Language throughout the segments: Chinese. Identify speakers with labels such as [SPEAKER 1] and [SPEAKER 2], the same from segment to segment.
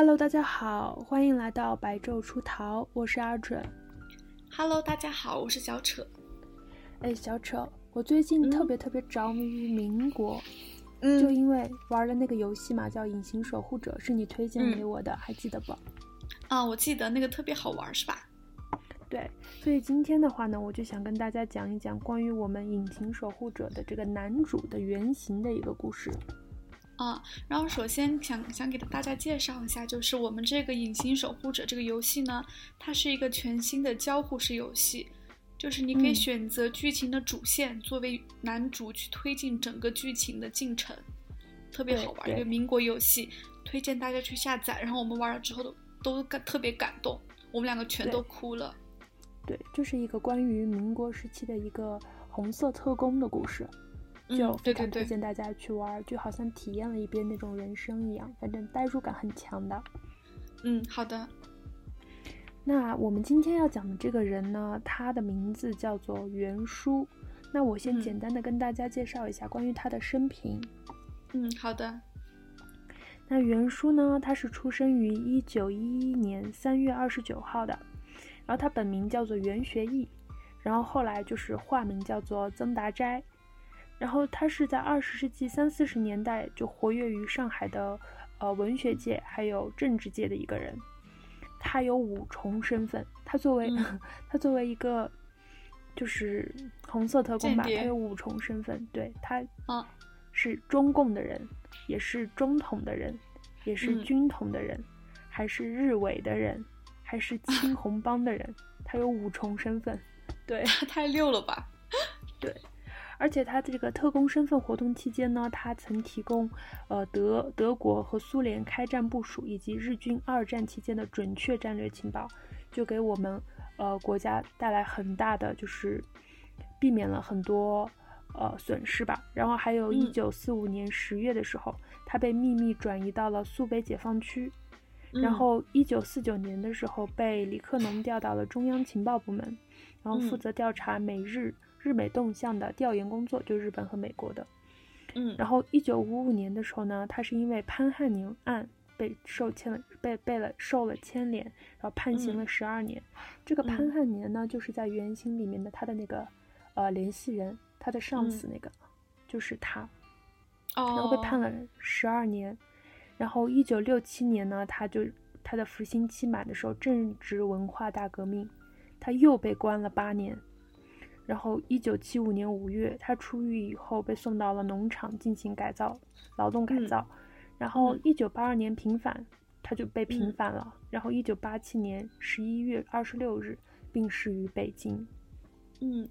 [SPEAKER 1] Hello，大家好，欢迎来到白昼出逃，我是阿准。
[SPEAKER 2] Hello，大家好，我是小扯。
[SPEAKER 1] 哎，小扯，我最近特别特别着迷于民国，
[SPEAKER 2] 嗯
[SPEAKER 1] 就因为玩了那个游戏嘛，叫《隐形守护者》，是你推荐给我的，还记得不？
[SPEAKER 2] 啊，我记得那个特别好玩，是吧？
[SPEAKER 1] 对，所以今天的话呢，我就想跟大家讲一讲关于我们《隐形守护者》的这个男主的原型的一个故事。
[SPEAKER 2] 啊，然后首先想想给大家介绍一下，就是我们这个《隐形守护者》这个游戏呢，它是一个全新的交互式游戏，就是你可以
[SPEAKER 1] 嗯
[SPEAKER 2] 选择剧情的主线、作为男主去推进整个剧情的进程，特别好玩
[SPEAKER 1] 对
[SPEAKER 2] 一个民国游戏，推荐大家去下载。然后我们玩了之后都都感特别感动，我们两个全都哭了。
[SPEAKER 1] 对，这是一个关于民国时期的一个红色特工的故事，
[SPEAKER 2] 嗯
[SPEAKER 1] 就非常推荐大家去玩，就好像体验了一遍那种人生一样，反正代入感很强的。
[SPEAKER 2] 嗯，好的，
[SPEAKER 1] 那我们今天要讲的这个人呢，他的名字叫做袁书。那我先
[SPEAKER 2] 嗯
[SPEAKER 1] 简单的跟大家介绍一下关于他的生平。
[SPEAKER 2] 嗯，好的，
[SPEAKER 1] 那袁书呢，他是出生于一九一一年三月二十九号的，然后他本名叫做袁学义，然后后来就是化名叫做曾达斋，然后他是在二十世纪三四十年代就活跃于上海的呃文学界还有政治界的一个人，他有五重身份，他作为、
[SPEAKER 2] 嗯。
[SPEAKER 1] 他作为一个就是红色特工吧，他有五重身份，对他
[SPEAKER 2] 啊，
[SPEAKER 1] 是中共的人，也是中统的人，也是
[SPEAKER 2] 嗯。
[SPEAKER 1] 军统的人，还是日伪的人，还是青 红帮的人，他有五重身份。对。
[SPEAKER 2] 他 太溜了吧？
[SPEAKER 1] 对，而且他这个特工身份活动期间呢，他曾提供呃德德国和苏联开战部署以及日军二战期间的准确战略情报，就给我们呃国家带来很大的就是避免了很多呃损失吧。然后还有
[SPEAKER 2] 嗯
[SPEAKER 1] 一九四五年十月的时候，他被秘密转移到了苏北解放区。然
[SPEAKER 2] 嗯
[SPEAKER 1] 后，一九四九年的时候，被李克农调到了中央情报部门，然后负
[SPEAKER 2] 嗯
[SPEAKER 1] 责调查美日、日美动向的调研工作，就日本和美国的。
[SPEAKER 2] 嗯，
[SPEAKER 1] 然后，一九五五年的时候呢，他是因为潘汉宁案被受牵了，被被了受了牵连，然后判刑了
[SPEAKER 2] 嗯
[SPEAKER 1] 十二年。这个潘
[SPEAKER 2] 嗯
[SPEAKER 1] 汉年呢，就是在原型里面的他的那个呃联系人，他的上司那个、就是他。然后被判了十二年。然后一九六七年呢，他就他的服刑期满的时候，正值文化大革命，他又被关了八年。然后一九七五年五月，他出狱以后被送到了农场进行改造，劳动改
[SPEAKER 2] 嗯
[SPEAKER 1] 造。然后
[SPEAKER 2] 嗯
[SPEAKER 1] 一九八二年平反，他就被平
[SPEAKER 2] 嗯
[SPEAKER 1] 反了。然后一九八七年十一月二十六日病逝于北京。
[SPEAKER 2] 嗯，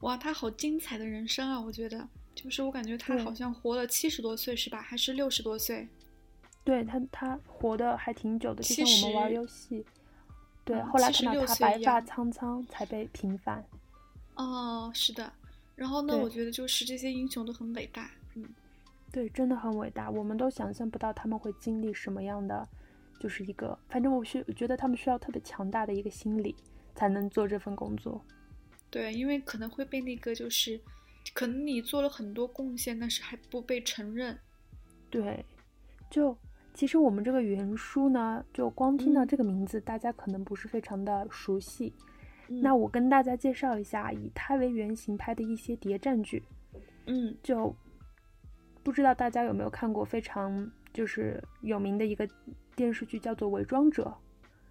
[SPEAKER 2] 哇，他好精彩的人生啊！我觉得，就是我感觉他好像活了七十多岁是吧？还是六十多岁？
[SPEAKER 1] 对他，他活的还挺久的，就像我们玩游戏。对，
[SPEAKER 2] 嗯
[SPEAKER 1] 后来看到他白发苍苍才被平反。
[SPEAKER 2] 哦，是的。然后呢，我觉得就是这些英雄都很伟大。嗯，
[SPEAKER 1] 对，真的很伟大，我们都想象不到他们会经历什么样的，就是一个，反正我需觉得他们需要特别强大的一个心理，才能做这份工作。
[SPEAKER 2] 对，因为可能会被那个就是，可能你做了很多贡献，但是还不被承认。
[SPEAKER 1] 对，就其实我们这个原书呢，就光听到
[SPEAKER 2] 嗯
[SPEAKER 1] 这个名字，大家可能不是非常的熟悉。
[SPEAKER 2] 嗯
[SPEAKER 1] 那我跟大家介绍一下以他为原型拍的一些谍战剧，
[SPEAKER 2] 嗯
[SPEAKER 1] 就不知道大家有没有看过非常就是有名的一个电视剧，叫做《伪装者》。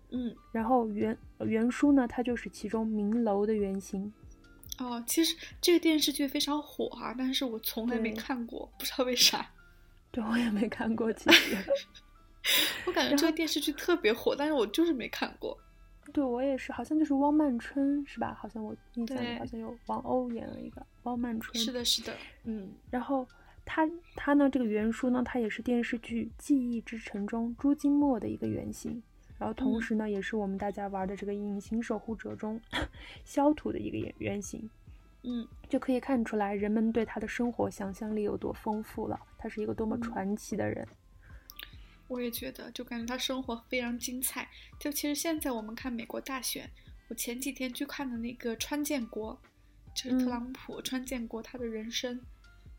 [SPEAKER 2] 嗯
[SPEAKER 1] 然后原原书呢，它就是其中明楼的原型。
[SPEAKER 2] 哦，其实这个电视剧非常火啊，但是我从来没看过，不知道为啥。
[SPEAKER 1] 对我也没看过，其实。
[SPEAKER 2] 我感觉这个电视剧特别火，但是我就是没看过。
[SPEAKER 1] 对我也是，好像就是汪曼春是吧？好像我印象里好像有王鸥演了一个汪曼春。
[SPEAKER 2] 是的，是的，嗯
[SPEAKER 1] 然后他他呢，这个原书呢，他也是电视剧《记忆之城》中朱金墨的一个原型。然后同
[SPEAKER 2] 嗯
[SPEAKER 1] 时呢，也是我们大家玩的这个《隐形守护者》中 萧土的一个原原型。
[SPEAKER 2] 嗯
[SPEAKER 1] 就可以看出来人们对他的生活想象力有多丰富了。他是一个多么
[SPEAKER 2] 嗯
[SPEAKER 1] 传奇的人。
[SPEAKER 2] 我也觉得，就感觉他生活非常精彩。就其实现在我们看美国大选，我前几天去看的那个川建国，就是特
[SPEAKER 1] 嗯
[SPEAKER 2] 朗普、川建国他的人生，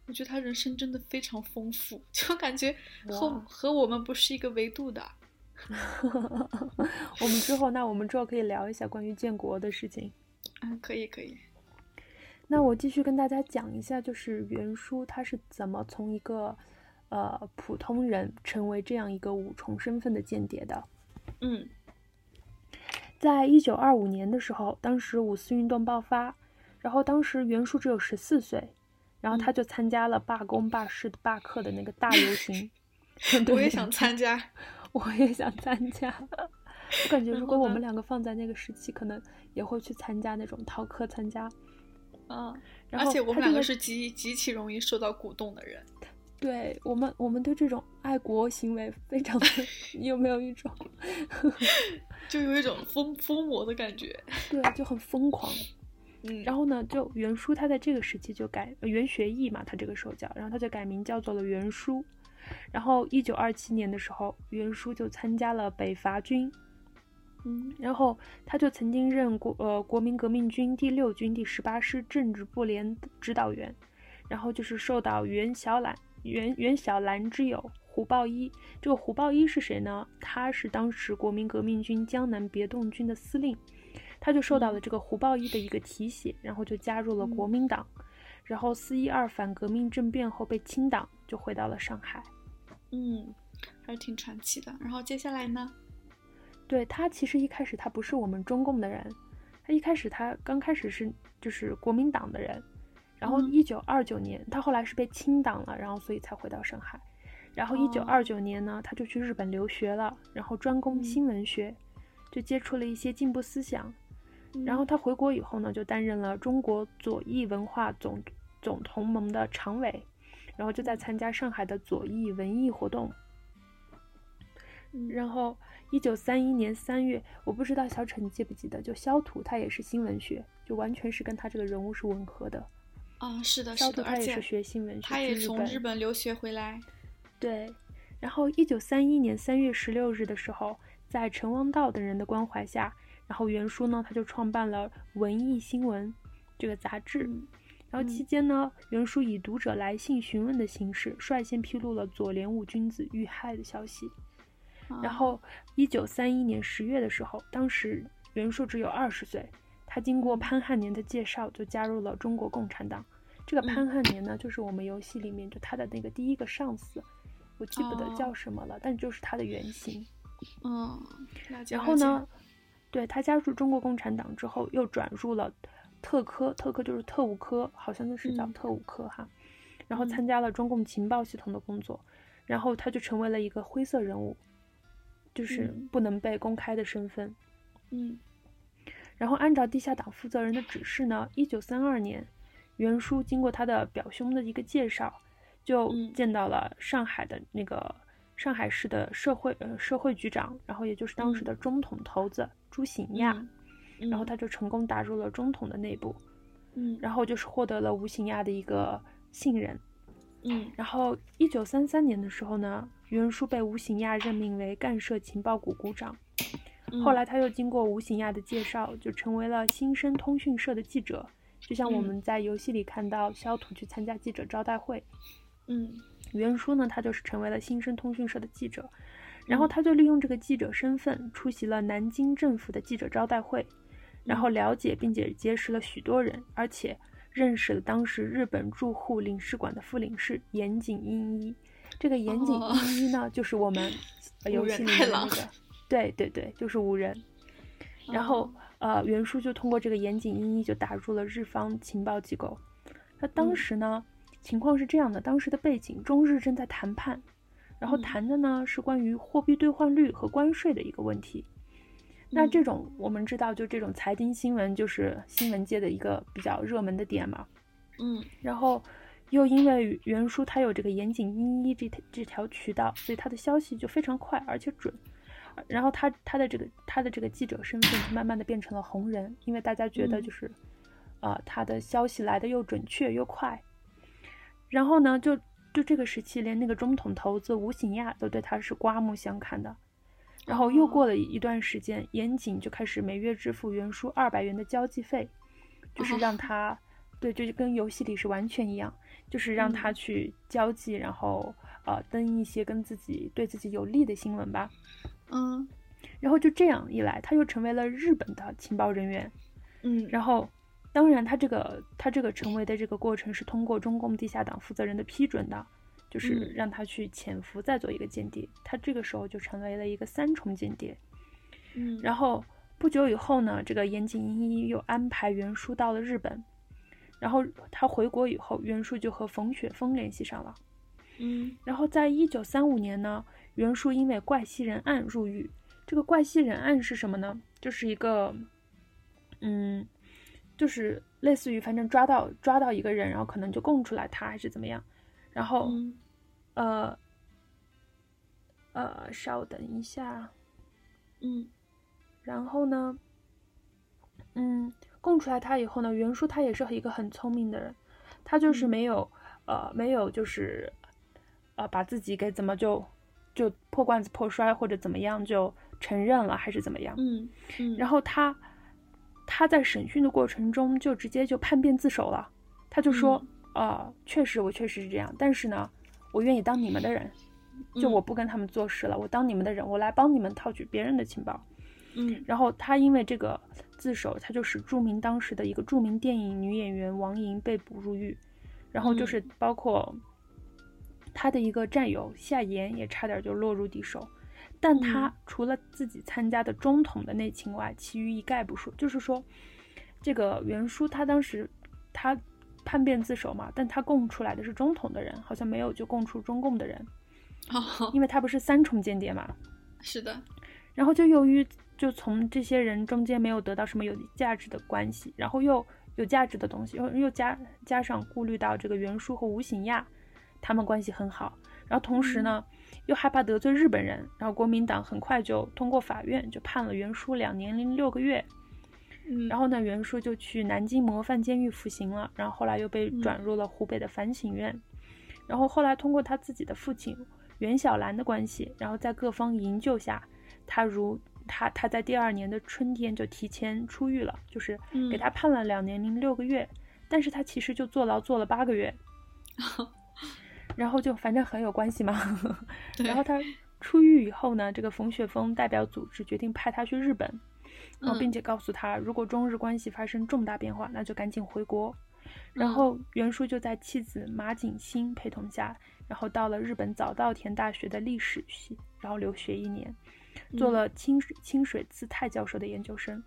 [SPEAKER 2] 我觉得他人生真的非常丰富，就感觉和和我们不是一个维度的。
[SPEAKER 1] 我们之后，那我们之后可以聊一下关于建国的事情。
[SPEAKER 2] 嗯，可以可以。
[SPEAKER 1] 那我继续跟大家讲一下，就是袁书他是怎么从一个呃普通人成为这样一个五重身份的间谍的。
[SPEAKER 2] 嗯，
[SPEAKER 1] 在一九二五年的时候，当时五四运动爆发，然后当时袁术只有十四岁，然后他就参加了罢工、罢市、罢课的那个大游行。
[SPEAKER 2] 我也想参加。
[SPEAKER 1] 我也想参加，我感觉如果我们两个放在那个时期，可能也会去参加那种逃课参加。
[SPEAKER 2] 嗯，而且我们两个是极极其容易受到鼓动的人。
[SPEAKER 1] 对我们，我们对这种爱国行为非常的，你有没有一种，
[SPEAKER 2] 就有一种疯疯魔的感觉？
[SPEAKER 1] 对，就很疯狂。
[SPEAKER 2] 嗯，
[SPEAKER 1] 然后呢，就袁书他在这个时期就改袁学义嘛，他这个时候叫，然后他就改名叫做了袁书。然后，一九二七年的时候，袁书就参加了北伐军，
[SPEAKER 2] 嗯，
[SPEAKER 1] 然后他就曾经任国呃国民革命军第六军第十八师政治部连指导员，然后就是受到袁小兰袁袁小兰之友胡豹一，这个胡豹一是谁呢？他是当时国民革命军江南别动军的司令，他就受到了这个胡豹一的一个提携，然后就加入了国民党，然后四一二反革命政变后被清党，就回到了上海。
[SPEAKER 2] 嗯，还是挺传奇的。然后接下来呢？
[SPEAKER 1] 对他其实一开始他不是我们中共的人，他一开始他刚开始是就是国民党的人。然后一九二九年，他后来是被清党了，然后所以才回到上海。然后一九二九年呢，他就去日本留学了，然后专攻新闻学，就接触了一些进步思想。然后他回国以后呢，就担任了中国左翼文化总总同盟的常委。然后就在参加上海的左翼文艺活动。然后一九三一年三月，我不知道小陈记不记得，就萧图他也是新闻学，就完全是跟他这个人物是吻合的。
[SPEAKER 2] 啊，是的，
[SPEAKER 1] 是的他也是学新闻学，
[SPEAKER 2] 他也从日本留学回来。
[SPEAKER 1] 对。然后一九三一年三月十六日的时候，在陈王道等人的关怀下，然后袁殊呢他就创办了《文艺新闻》这个杂志。然后期间呢，袁殊以读者来信询问的形式，率先披露了左联五君子遇害的消息。然后，一九三一年十月的时候，当时袁术只有二十岁，他经过潘汉年的介绍，就加入了中国共产党。这个潘汉年呢，就是我们游戏里面就他的那个第一个上司，我记不得叫什么了，但就是他的原型。
[SPEAKER 2] 嗯，
[SPEAKER 1] 然后呢，对他加入中国共产党之后，又转入了。特科，特科就是特务科，好像是叫特务科哈。然后参加了中共情报系统的工作，然后他就成为了一个灰色人物，就是不能被公开的身份。
[SPEAKER 2] 嗯。
[SPEAKER 1] 然后按照地下党负责人的指示呢，一九三二年，袁书经过他的表兄的一个介绍，就见到了上海的那个上海市的社会呃社会局长，然后也就是当时的中统头子朱醒亚。然后他就成功打入了中统的内部，
[SPEAKER 2] 嗯，
[SPEAKER 1] 然后就是获得了吴醒亚的一个信任，
[SPEAKER 2] 嗯，
[SPEAKER 1] 然后一九三三年的时候呢，袁书被吴醒亚任命为干涉情报股股长，后来他又经过吴行亚的介绍，就成为了新生通讯社的记者，就像我们在游戏里看到肖土去参加记者招待会，
[SPEAKER 2] 嗯，
[SPEAKER 1] 袁书呢，他就是成为了新生通讯社的记者，然后他就利用这个记者身份出席了南京政府的记者招待会。然后了解并且结识了许多人，而且认识了当时日本驻沪领事馆的副领事岩井英一。这个岩井英一呢，就是我们 游戏里面的那个，对对对，就是无人。然后呃，袁术就通过这个岩井英一就打入了日方情报机构。那当时呢，情况是这样的：当时的背景，中日正在谈判，然后谈的呢是关于货币兑换率和关税的一个问题。那这种我们知道，就这种财经新闻就是新闻界的一个比较热门的点嘛。
[SPEAKER 2] 嗯，
[SPEAKER 1] 然后又因为袁叔他有这个严谨一一这这条渠道，所以他的消息就非常快而且准。然后他他的这个他的这个记者身份慢慢的变成了红人，因为大家觉得就是，呃，他的消息来的又准确又快。然后呢，就就这个时期，连那个中统头子吴醒亚都对他是刮目相看的。然后又过了一段时间，严谨就开始每月支付袁书二百元的交际费，就是让他，对，就跟游戏里是完全一样，就是让他去交际，然后呃登一些跟自己对自己有利的新闻吧。
[SPEAKER 2] 嗯
[SPEAKER 1] 然后就这样一来，他又成为了日本的情报人员。
[SPEAKER 2] 嗯，
[SPEAKER 1] 然后，当然他这个他这个成为的这个过程是通过中共地下党负责人的批准的，就是
[SPEAKER 2] 嗯
[SPEAKER 1] 让他去潜伏再做一个间谍。他这个时候就成为了一个三重间谍。
[SPEAKER 2] 嗯
[SPEAKER 1] 然后不久以后呢，这个岩井英一又安排袁术到了日本，然后他回国以后，袁术就和冯雪峰联系上了。
[SPEAKER 2] 嗯
[SPEAKER 1] 然后在一九三五年呢，袁术因为怪西人案入狱。这个怪西人案是什么呢？就是一个，嗯，就是类似于反正抓到抓到一个人，然后可能就供出来他还是怎么样，然后、
[SPEAKER 2] 嗯。
[SPEAKER 1] 呃呃，稍等一下，
[SPEAKER 2] 嗯。
[SPEAKER 1] 然后呢，嗯，供出来他以后呢，袁术他也是一个很聪明的人，他就是
[SPEAKER 2] 嗯。
[SPEAKER 1] 没有、呃没有就是呃把自己给怎么就就破罐子破摔或者怎么样就承认了还是怎么样，
[SPEAKER 2] 嗯嗯，
[SPEAKER 1] 然后他他在审讯的过程中就直接就叛变自首了，他就说
[SPEAKER 2] 嗯
[SPEAKER 1] 呃确实我确实是这样，但是呢，我愿意当你们的人，就。
[SPEAKER 2] 嗯
[SPEAKER 1] 我不跟他们做事了，我当你们的人，我来帮你们套取别人的情报。
[SPEAKER 2] 嗯。
[SPEAKER 1] 然后他因为这个自首，他就使著名当时的一个著名电影女演员王莹被捕入狱，然后就是包括他的一个战友夏言也差点就落入敌手，但他
[SPEAKER 2] 嗯
[SPEAKER 1] 除了自己参加的中统的内情外，其余一概不说。就是说，这个袁殊他当时他叛变自首嘛，但他供出来的是中统的人，好像没有就供出中共的人，
[SPEAKER 2] 哦，
[SPEAKER 1] 因为他不是三重间谍嘛。
[SPEAKER 2] 是的，
[SPEAKER 1] 然后就由于就从这些人中间没有得到什么有价值的关系，然后又有价值的东西，又又加加上顾虑到这个袁术和吴醒亚他们关系很好，然后同时呢、又害怕得罪日本人，然后国民党很快就通过法院就判了袁术两年零六个月，
[SPEAKER 2] 嗯，
[SPEAKER 1] 然后呢袁术就去南京模范监狱服刑了，然后后来又被
[SPEAKER 2] 嗯。
[SPEAKER 1] 转入了湖北的反省院，然后后来通过他自己的父亲袁小兰的关系，然后在各方营救下，他如他他在第二年的春天就提前出狱了，就是
[SPEAKER 2] 嗯。
[SPEAKER 1] 给他判了两年零六个月，但是他其实就坐牢坐了八个月，然后就反正很有关系嘛。
[SPEAKER 2] 对
[SPEAKER 1] 然后他出狱以后呢，这个冯雪峰代表组织决定派他去日本，然后
[SPEAKER 2] 嗯
[SPEAKER 1] 并且告诉他，如果中日关系发生重大变化，那就赶紧回国。然
[SPEAKER 2] 嗯
[SPEAKER 1] 后袁术就在妻子马景欣陪同下，然后到了日本早稻田大学的历史系，然后留学一年，做
[SPEAKER 2] 嗯
[SPEAKER 1] 了清水清水次太教授的研究生。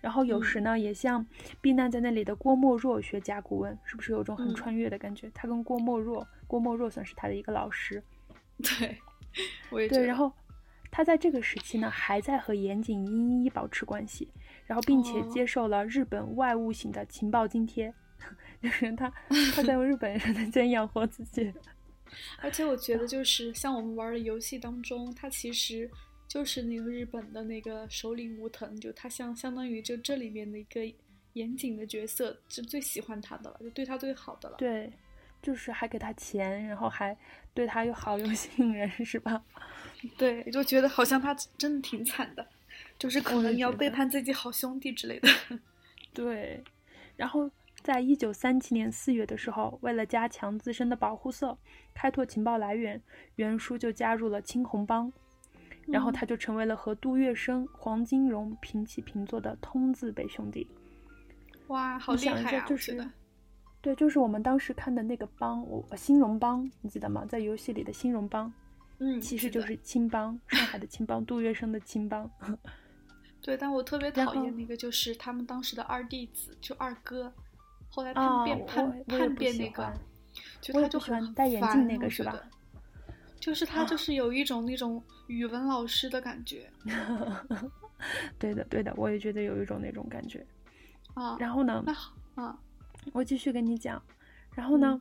[SPEAKER 1] 然后有
[SPEAKER 2] 嗯
[SPEAKER 1] 时呢，也向避难在那里的郭沫若学甲骨文，是不是有种很
[SPEAKER 2] 嗯
[SPEAKER 1] 穿越的感觉？他跟郭沫若，郭沫若算是他的一个老师。
[SPEAKER 2] 对，我也觉
[SPEAKER 1] 对，
[SPEAKER 2] 得
[SPEAKER 1] 然后他在这个时期呢，还在和岩井英一保持关系，然后并且
[SPEAKER 2] 哦
[SPEAKER 1] 接受了日本外务省的情报津贴，就是他他在日本人的钱养活自己。
[SPEAKER 2] 而且我觉得，就是像我们玩的游戏当中，他其实就是那个日本的那个首领武藤，就他相相当于就这里面的一个严谨的角色，就最喜欢他的了，就对他最好的了。
[SPEAKER 1] 对，就是还给他钱，然后还对他又好又信任，是吧？
[SPEAKER 2] 对，就觉得好像他真的挺惨的，就是可能要背叛自己好兄弟之类的。
[SPEAKER 1] 对，然后在一九三七年四月的时候，为了加强自身的保护色，开拓情报来源，袁术就加入了青红帮，然后
[SPEAKER 2] 嗯
[SPEAKER 1] 他就成为了和杜月笙、黄金荣平起平坐的通字辈兄弟。
[SPEAKER 2] 哇，好厉害啊！
[SPEAKER 1] 下就是对，就是我们当时看的那个帮，我呃新荣帮，你记得吗？在游戏里的新荣帮，
[SPEAKER 2] 嗯，
[SPEAKER 1] 其实就是青帮，上海的青帮，杜月笙的青帮。
[SPEAKER 2] 对，但我特别讨厌那个，就是他们当时的二弟子，就二哥，后来
[SPEAKER 1] 啊
[SPEAKER 2] 叛变、
[SPEAKER 1] 我
[SPEAKER 2] 叛叛变那个，就他就很
[SPEAKER 1] 喜欢戴眼镜那个是吧
[SPEAKER 2] 就是他
[SPEAKER 1] 啊
[SPEAKER 2] 就是有一种那种语文老师的感觉
[SPEAKER 1] 对的，对的，我也觉得有一种那种感觉。
[SPEAKER 2] 啊。
[SPEAKER 1] 然后呢，
[SPEAKER 2] 啊，
[SPEAKER 1] 我继续跟你讲。然后呢，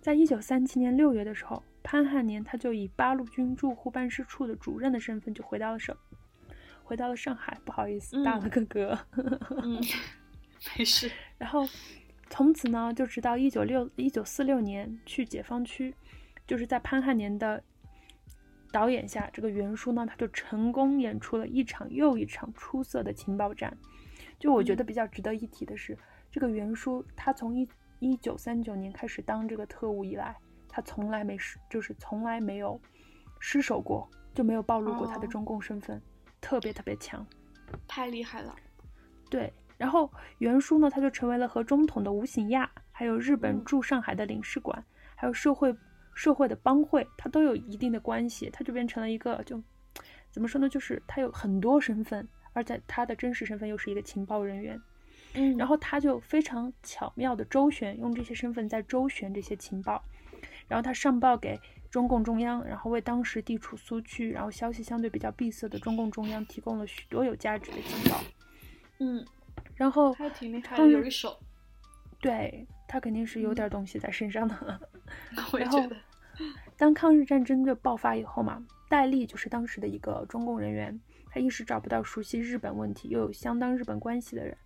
[SPEAKER 1] 在一九三七年六月的时候，潘汉年他就以八路军驻沪办事处的主任的身份就回到了省，回到了上海。不好意思，打了
[SPEAKER 2] 嗯
[SPEAKER 1] 个嗝。
[SPEAKER 2] 嗯，没事，
[SPEAKER 1] 然后从此呢，就直到一九六一九四六年去解放区，就是在潘汉年的导演下，这个袁叔呢，他就成功演出了一场又一场出色的情报战。就我觉得
[SPEAKER 2] 嗯
[SPEAKER 1] 比较值得一提的是，这个袁叔他从一一九三九年开始当这个特务以来，他从来没失，就是从来没有失手过，就没有暴露过他的
[SPEAKER 2] 哦
[SPEAKER 1] 中共身份，特别特别强。
[SPEAKER 2] 太厉害了。
[SPEAKER 1] 对，然后袁书呢，他就成为了和中统的吴醒亚，还有日本
[SPEAKER 2] 嗯
[SPEAKER 1] 驻上海的领事馆，还有社会社会的帮会，他都有一定的关系，他就变成了一个就怎么说呢，就是他有很多身份，而且他的真实身份又是一个情报人员。
[SPEAKER 2] 嗯
[SPEAKER 1] 然后他就非常巧妙的周旋，用这些身份在周旋这些情报，然后他上报给中共中央，然后为当时地处苏区，然后消息相对比较闭塞的中共中央提供了许多有价值的情报。
[SPEAKER 2] 嗯，
[SPEAKER 1] 然后
[SPEAKER 2] 他挺厉害的，有一手。
[SPEAKER 1] 对他肯定是有点东西在身上的。
[SPEAKER 2] 我也
[SPEAKER 1] 然后
[SPEAKER 2] 觉得。
[SPEAKER 1] 当抗日战争的爆发以后嘛，戴笠就是当时的一个中共人员，他一时找不到熟悉日本问题又有相当日本关系的人。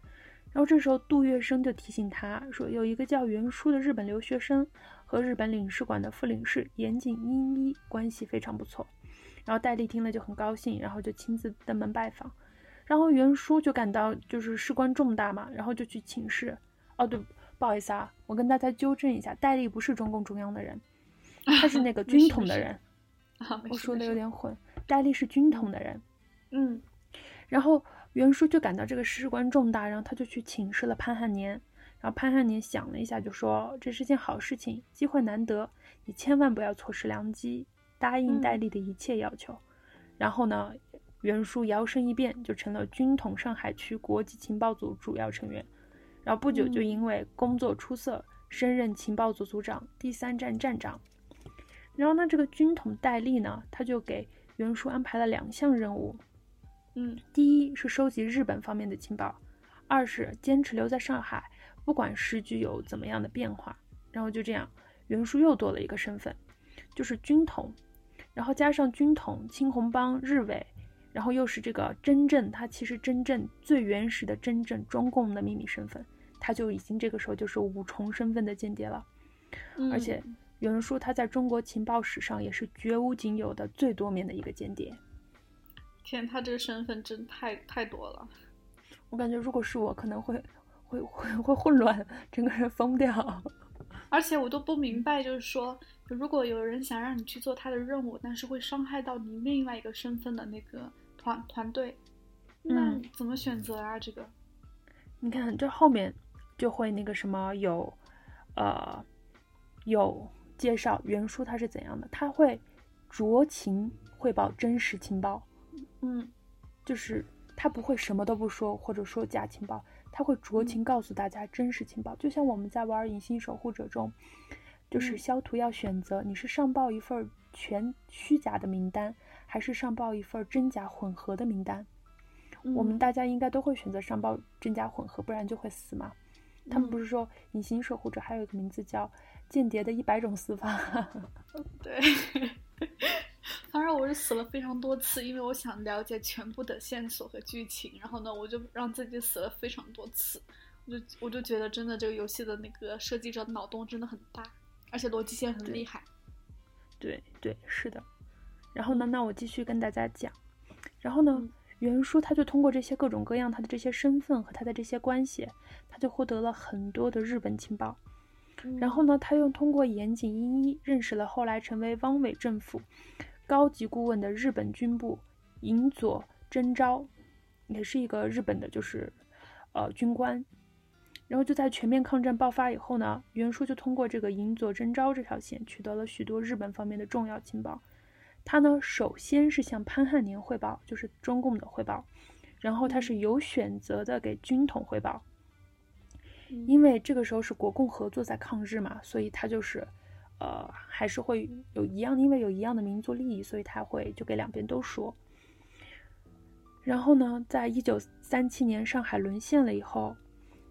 [SPEAKER 1] 然后这时候杜月笙就提醒他说，有一个叫袁书的日本留学生和日本领事馆的副领事岩井英一关系非常不错。然后戴笠听了就很高兴，然后就亲自登门拜访。然后袁书就感到就是事关重大嘛，然后就去请示。哦，对，不好意思啊，我跟大家纠正一下，戴笠不是中共中央的人，他是那个 军统的人。
[SPEAKER 2] 啊，
[SPEAKER 1] 我说的有点混，戴笠是军统的人。
[SPEAKER 2] 嗯
[SPEAKER 1] 然后袁术就感到这个事关重大，然后他就去请示了潘汉年。然后潘汉年想了一下，就说这是件好事情，机会难得，你千万不要错失良机，答应
[SPEAKER 2] 嗯
[SPEAKER 1] 戴笠的一切要求。然后呢，袁术摇身一变，就成了军统上海区国际情报组主要成员。然后不久就
[SPEAKER 2] 嗯
[SPEAKER 1] 因为工作出色，升任情报组组长、第三站站长。然后呢，这个军统戴笠呢，他就给袁术安排了两项任务，
[SPEAKER 2] 嗯
[SPEAKER 1] 第一是收集日本方面的情报，二是坚持留在上海，不管时局有怎么样的变化。然后就这样，袁术又多了一个身份，就是军统，然后加上军统、青红帮、日伪，然后又是这个真正他其实真正最原始的真正中共的秘密身份，他就已经这个时候就是五重身份的间谍了。
[SPEAKER 2] 嗯，
[SPEAKER 1] 而且袁术他在中国情报史上也是绝无仅有的最多面的一个间谍。
[SPEAKER 2] 天，他这个身份真太太多了。
[SPEAKER 1] 我感觉如果是我，可能会会会会混乱，整个人疯掉。
[SPEAKER 2] 而且我都不明白，就是说，如果有人想让你去做他的任务，但是会伤害到你另外一个身份的那个团团队，那
[SPEAKER 1] 嗯
[SPEAKER 2] 怎么选择啊？这个，
[SPEAKER 1] 你看这后面就会那个什么有，呃，有介绍袁术他是怎样的，他会酌情汇报真实情报，
[SPEAKER 2] 嗯
[SPEAKER 1] 就是他不会什么都不说，或者说假情报，他会酌情告诉大家真实情报。就像我们在玩隐形守护者中，就是
[SPEAKER 2] 嗯
[SPEAKER 1] 肖图要选择你是上报一份全虚假的名单，还是上报一份真假混合的名单。我们
[SPEAKER 2] 嗯
[SPEAKER 1] 大家应该都会选择上报真假混合，不然就会死嘛。他们
[SPEAKER 2] 嗯
[SPEAKER 1] 不是说隐形守护者还有一个名字叫间谍的一百种死法？
[SPEAKER 2] 对，反正我是死了非常多次，因为我想了解全部的线索和剧情，然后呢，我就让自己死了非常多次。我就我就觉得真的这个游戏的那个设计者脑洞真的很大，而且逻辑性很厉害。
[SPEAKER 1] 对对，是的。然后呢，那我继续跟大家讲。然后呢
[SPEAKER 2] 嗯，
[SPEAKER 1] 袁叔他就通过这些各种各样他的这些身份和他的这些关系，他就获得了很多的日本情报。然后呢，他又通过岩井英一认识了后来成为汪伪政府高级顾问的日本军部银佐真昭，也是一个日本的，就是呃军官。然后就在全面抗战爆发以后呢，袁术就通过这个银佐真昭这条线取得了许多日本方面的重要情报。他呢，首先是向潘汉年汇报，就是中共的汇报，然后他是有选择的给军统汇报。因为这个时候是国共合作在抗日嘛，所以他就是，呃，还是会有一样，因为有一样的民族利益，所以他会就给两边都说。然后呢，在一九三七年上海沦陷了以后，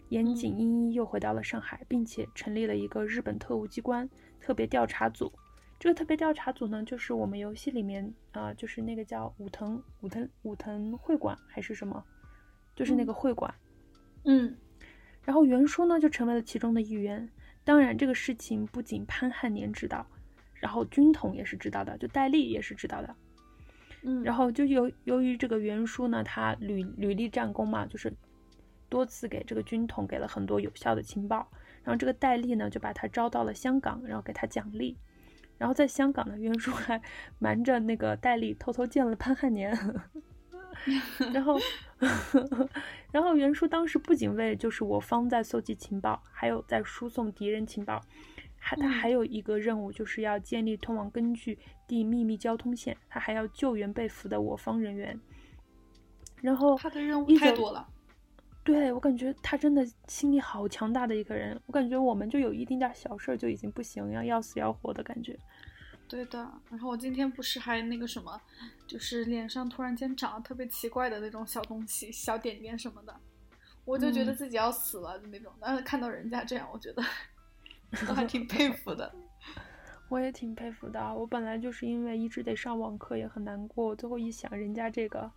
[SPEAKER 1] 岩井英一又回到了上海，并且成立了一个日本特务机关特别调查组。这个特别调查组呢，就是我们游戏里面啊、呃就是那个叫武藤武藤武藤会馆还是什么，就是那个会馆。
[SPEAKER 2] 嗯
[SPEAKER 1] 然后袁术呢就成为了其中的一员。当然，这个事情不仅潘汉年知道，然后军统也是知道的，就戴笠也是知道的。
[SPEAKER 2] 嗯，
[SPEAKER 1] 然后就由由于这个袁术呢，他屡屡立战功嘛，就是多次给这个军统给了很多有效的情报。然后这个戴笠呢就把他招到了香港，然后给他奖励。然后在香港呢，袁叔还瞒着那个戴笠偷偷见了潘汉年。然后，然后袁术当时不仅为就是我方在搜集情报，还有在输送敌人情报，还他还有一个任务，就是要建立通往根据地秘密交通线，他还要救援被俘的我方人员。然后
[SPEAKER 2] 他的任务太多了，
[SPEAKER 1] 对我感觉他真的心理好强大的一个人，我感觉我们就有一丁点小事就已经不行，要要死要活的感觉。
[SPEAKER 2] 对的，然后我今天不是还那个什么，就是脸上突然间长了特别奇怪的那种小东西、小点点什么的，我就觉得自己要死了的那种。但是看到人家这样，我觉得 我还挺佩服的。
[SPEAKER 1] 我也挺佩服的。我本来就是因为一直得上网课，也很难过。最后一想，人家这个，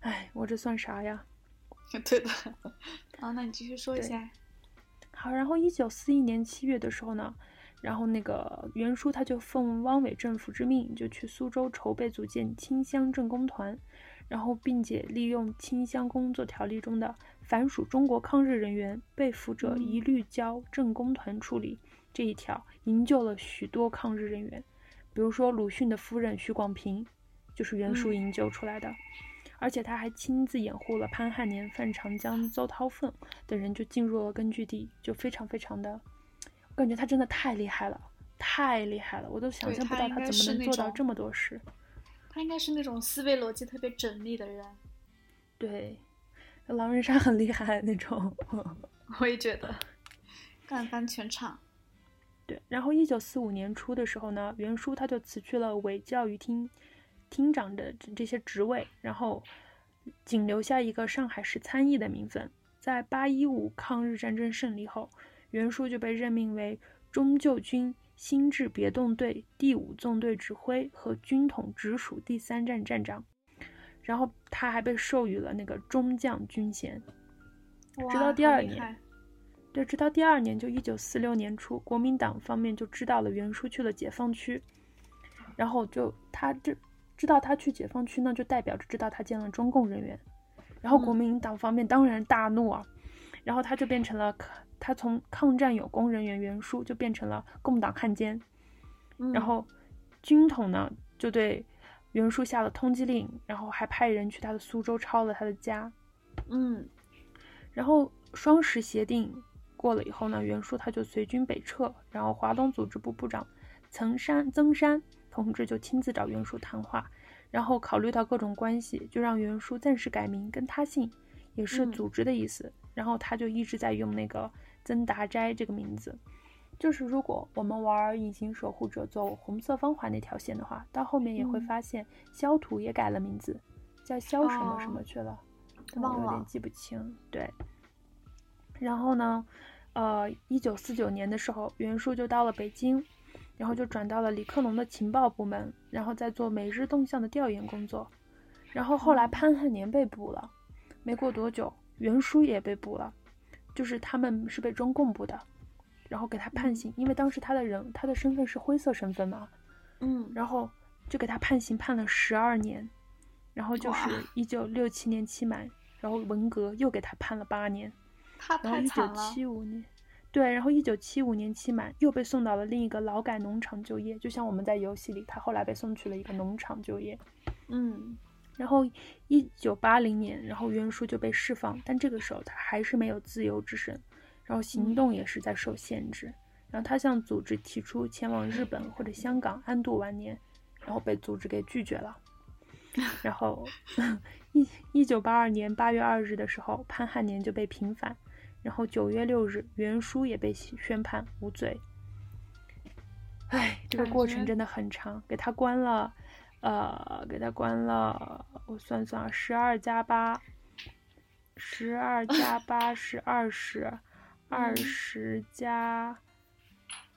[SPEAKER 1] 哎，我这算啥呀？
[SPEAKER 2] 对的。啊，那你继续说一下。
[SPEAKER 1] 好，然后一九四一年七月的时候呢。然后那个袁叔他就奉汪伪政府之命，就去苏州筹备组建清乡政工团，然后并且利用清乡工作条例中的凡属中国抗日人员被俘者一律交政工团处理这一条，营救了许多抗日人员，比如说鲁迅的夫人许广平，就是袁叔营救出来的，而且他还亲自掩护了潘汉年、范长江、邹韬奋等人就进入了根据地，就非常非常的。我感觉他真的太厉害了，太厉害了，我都想象不到他怎么能做到这么多事。
[SPEAKER 2] 他应该是那种思维逻辑特别缜密的人。
[SPEAKER 1] 对，狼人杀很厉害那种。
[SPEAKER 2] 我也觉得，干翻全场。
[SPEAKER 1] 对，然后一九四五年初的时候呢，袁叔他就辞去了伪教育厅厅长的这些职位，然后仅留下一个上海市参议的名分。在八一五抗日战争胜利后。袁术就被任命为中救军新制别动队第五纵队指挥和军统直属第三站站长，然后他还被授予了那个中将军衔。直到第二年，对，直到第二年，就一九四六年初，国民党方面就知道了袁术去了解放区，然后就他就知道他去解放区呢，就代表着知道他见了中共人员，然后国民党方面当然大怒啊，然后他就变成了。他从抗战有功人员袁术就变成了共党汉奸，然后军统呢就对袁术下了通缉令，然后还派人去他的苏州抄了他的家。
[SPEAKER 2] 嗯，
[SPEAKER 1] 然后双十协定过了以后呢，袁术他就随军北撤，然后华东组织部部长曾山曾山同志就亲自找袁术谈话，然后考虑到各种关系，就让袁术暂时改名跟他姓，也是组织的意思。然后他就一直在用那个。曾达斋这个名字，就是如果我们玩隐形守护者走红色芳华那条线的话，到后面也会发现萧图也改了名字，叫萧什么什么去了，我有点记不清。对，然后呢，呃，一九四九年的时候，袁术就到了北京，然后就转到了李克农的情报部门，然后再做每日动向的调研工作。然后后来潘汉年被捕了，没过多久，袁书也被捕了。就是他们是被中共捕的，然后给他判刑，因为当时他的人他的身份是灰色身份嘛，
[SPEAKER 2] 嗯，
[SPEAKER 1] 然后就给他判刑，判了十二年，然后就是 一九六七年期满，然后文革又给他判了八年，
[SPEAKER 2] 他
[SPEAKER 1] 然后一九七五年，对，然后一九七五年期满又被送到了另一个劳改农场就业，就像我们在游戏里，他后来被送去了一个农场就业，
[SPEAKER 2] 嗯。
[SPEAKER 1] 然后，一九八零年，然后袁术就被释放，但这个时候他还是没有自由之身，然后行动也是在受限制。然后他向组织提出前往日本或者香港安度晚年，然后被组织给拒绝了。然后，一一九八二年八月二日的时候，潘汉年就被平反，然后九月六日，袁书也被宣判无罪。哎，这个过程真的很长，给他关了。呃，给他关了，我算算啊，十二加八，十二加八是二十，二十加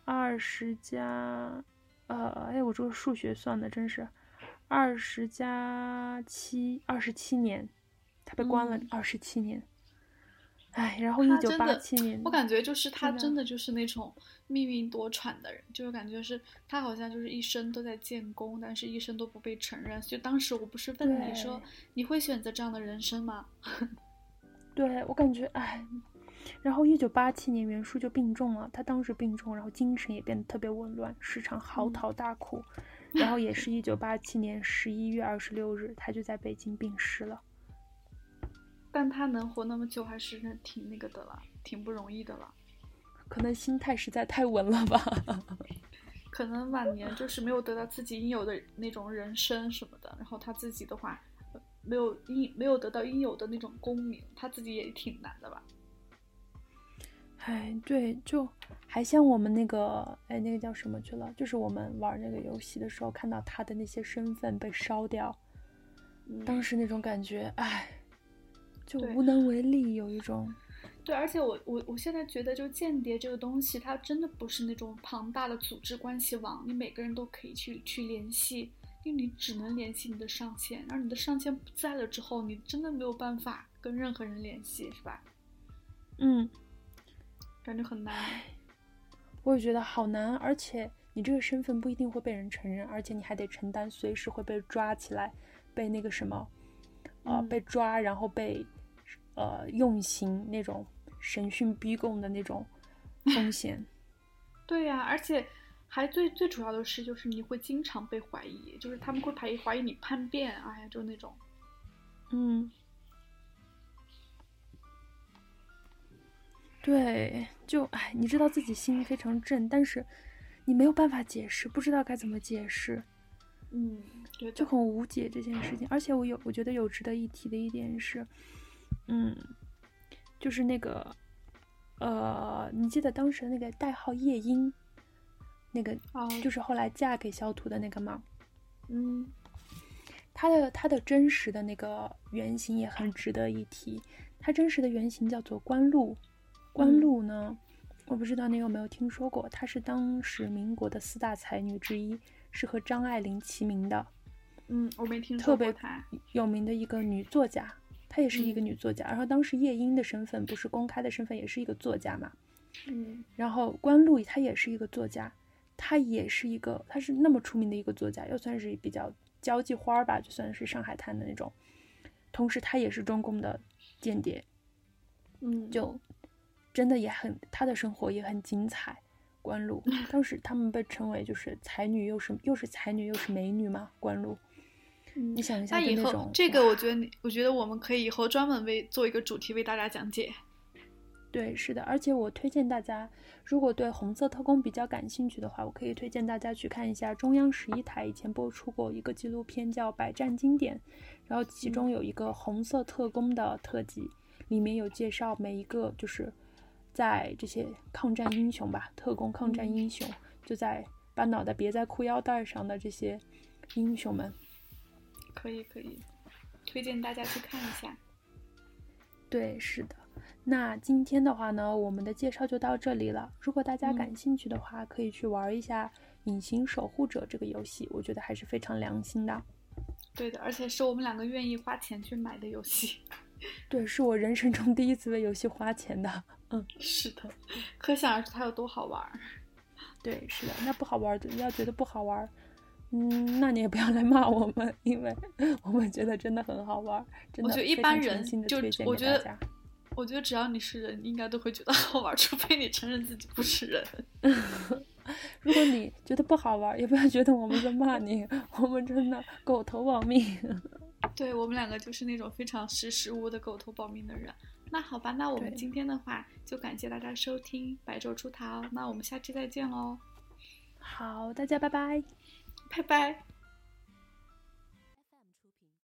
[SPEAKER 1] 二十加，呃，哎，我这个数学算的真是，二十加七，二十七年，他被关了二十七年。哎，然后一九八七年，
[SPEAKER 2] 我感觉就是他真的就是那种命运多舛的人，就是感觉是他好像就是一生都在建功，但是一生都不被承认。就当时我不是问你说，你会选择这样的人生吗？
[SPEAKER 1] 对我感觉，哎，然后一九八七年袁术就病重了，他当时病重，然后精神也变得特别紊乱，时常嚎啕大哭。然后也是一九八七年十一月二十六日，他就在北京病逝了。
[SPEAKER 2] 但他能活那么久，还是挺那个的了，挺不容易的了。
[SPEAKER 1] 可能心态实在太稳了吧。
[SPEAKER 2] 可能晚年就是没有得到自己应有的那种人生什么的，然后他自己的话，没有应没有得到应有的那种功名，他自己也挺难的吧。
[SPEAKER 1] 哎，对，就还像我们那个，哎，那个叫什么去了？就是我们玩那个游戏的时候，看到他的那些身份被烧掉，当时那种感觉，哎，就无能为力，有一种。
[SPEAKER 2] 对，而且我我我现在觉得，就间谍这个东西，它真的不是那种庞大的组织关系网，你每个人都可以去去联系，因为你只能联系你的上线，而你的上线不在了之后，你真的没有办法跟任何人联系，是吧？
[SPEAKER 1] 嗯，
[SPEAKER 2] 感觉很难。
[SPEAKER 1] 我也觉得好难，而且你这个身份不一定会被人承认，而且你还得承担随时会被抓起来，被那个什么，呃，被抓，然后被呃用刑那种。审讯逼供的那种风险，
[SPEAKER 2] 对呀，而且还最最主要的是，就是你会经常被怀疑，就是他们会怀疑怀疑你叛变，哎呀，就那种，
[SPEAKER 1] 嗯，对，就哎，你知道自己心非常正，但是你没有办法解释，不知道该怎么解释，
[SPEAKER 2] 嗯，对，
[SPEAKER 1] 就很无解这件事情。而且我有，我觉得有值得一提的一点是，嗯。就是那个，呃，你记得当时那个代号夜莺，那个就是后来嫁给小土的那个吗？
[SPEAKER 2] 嗯，
[SPEAKER 1] 他的他的真实的那个原型也很值得一提。他真实的原型叫做关露，关露呢，我不知道你有没有听说过，她是当时民国的四大才女之一，是和张爱玲齐名的。
[SPEAKER 2] 嗯，我没听
[SPEAKER 1] 说过。特别有名的一个女作家。她也是一个女作家，然后当时夜莺的身份不是公开的身份，也是一个作家嘛。
[SPEAKER 2] 嗯，
[SPEAKER 1] 然后关露她也是一个作家，她也是一个，她是那么出名的一个作家，又算是比较交际花吧，就算是上海滩的那种。同时，她也是中共的间谍。
[SPEAKER 2] 嗯，
[SPEAKER 1] 就真的也很，她的生活也很精彩。关露 当时他们被称为就是才女，又是又是才女又是美女嘛，关露。你想一下，
[SPEAKER 2] 那以后这个，我觉得你，我觉得我们可以以后专门为做一个主题为大家讲解。
[SPEAKER 1] 对，是的，而且我推荐大家，如果对红色特工比较感兴趣的话，我可以推荐大家去看一下中央十一台以前播出过一个纪录片叫《百战经典》，然后其中有一个红色特工的特辑，里面有介绍每一个就是在这些抗战英雄吧，特工抗战英雄，就在把脑袋别在裤腰带上的这些英雄们。
[SPEAKER 2] 可以可以，推荐大家去看一下。
[SPEAKER 1] 对，是的。那今天的话呢，我们的介绍就到这里了。如果大家感兴趣的话，可以去玩一下《隐形守护者》这个游戏，我觉得还是非常良心的。
[SPEAKER 2] 对的，而且是我们两个愿意花钱去买的游戏。
[SPEAKER 1] 对，是我人生中第一次为游戏花钱的。嗯，
[SPEAKER 2] 是的，可想而知它有多好玩。
[SPEAKER 1] 对，是的。那不好玩的，要觉得不好玩。嗯，那你也不要来骂我们，因为我们觉得真的很好玩，真的。
[SPEAKER 2] 我觉得一般人就我觉得，我觉得只要你是人，应该都会觉得好玩，除非你承认自己不是人。
[SPEAKER 1] 如果你觉得不好玩，也不要觉得我们在骂你，我们真的狗头保命。
[SPEAKER 2] 对我们两个就是那种非常识时务的狗头保命的人。那好吧，那我们今天的话就感谢大家收听白昼出逃，那我们下期再见喽。
[SPEAKER 1] 好，大家拜拜。
[SPEAKER 2] 拜拜。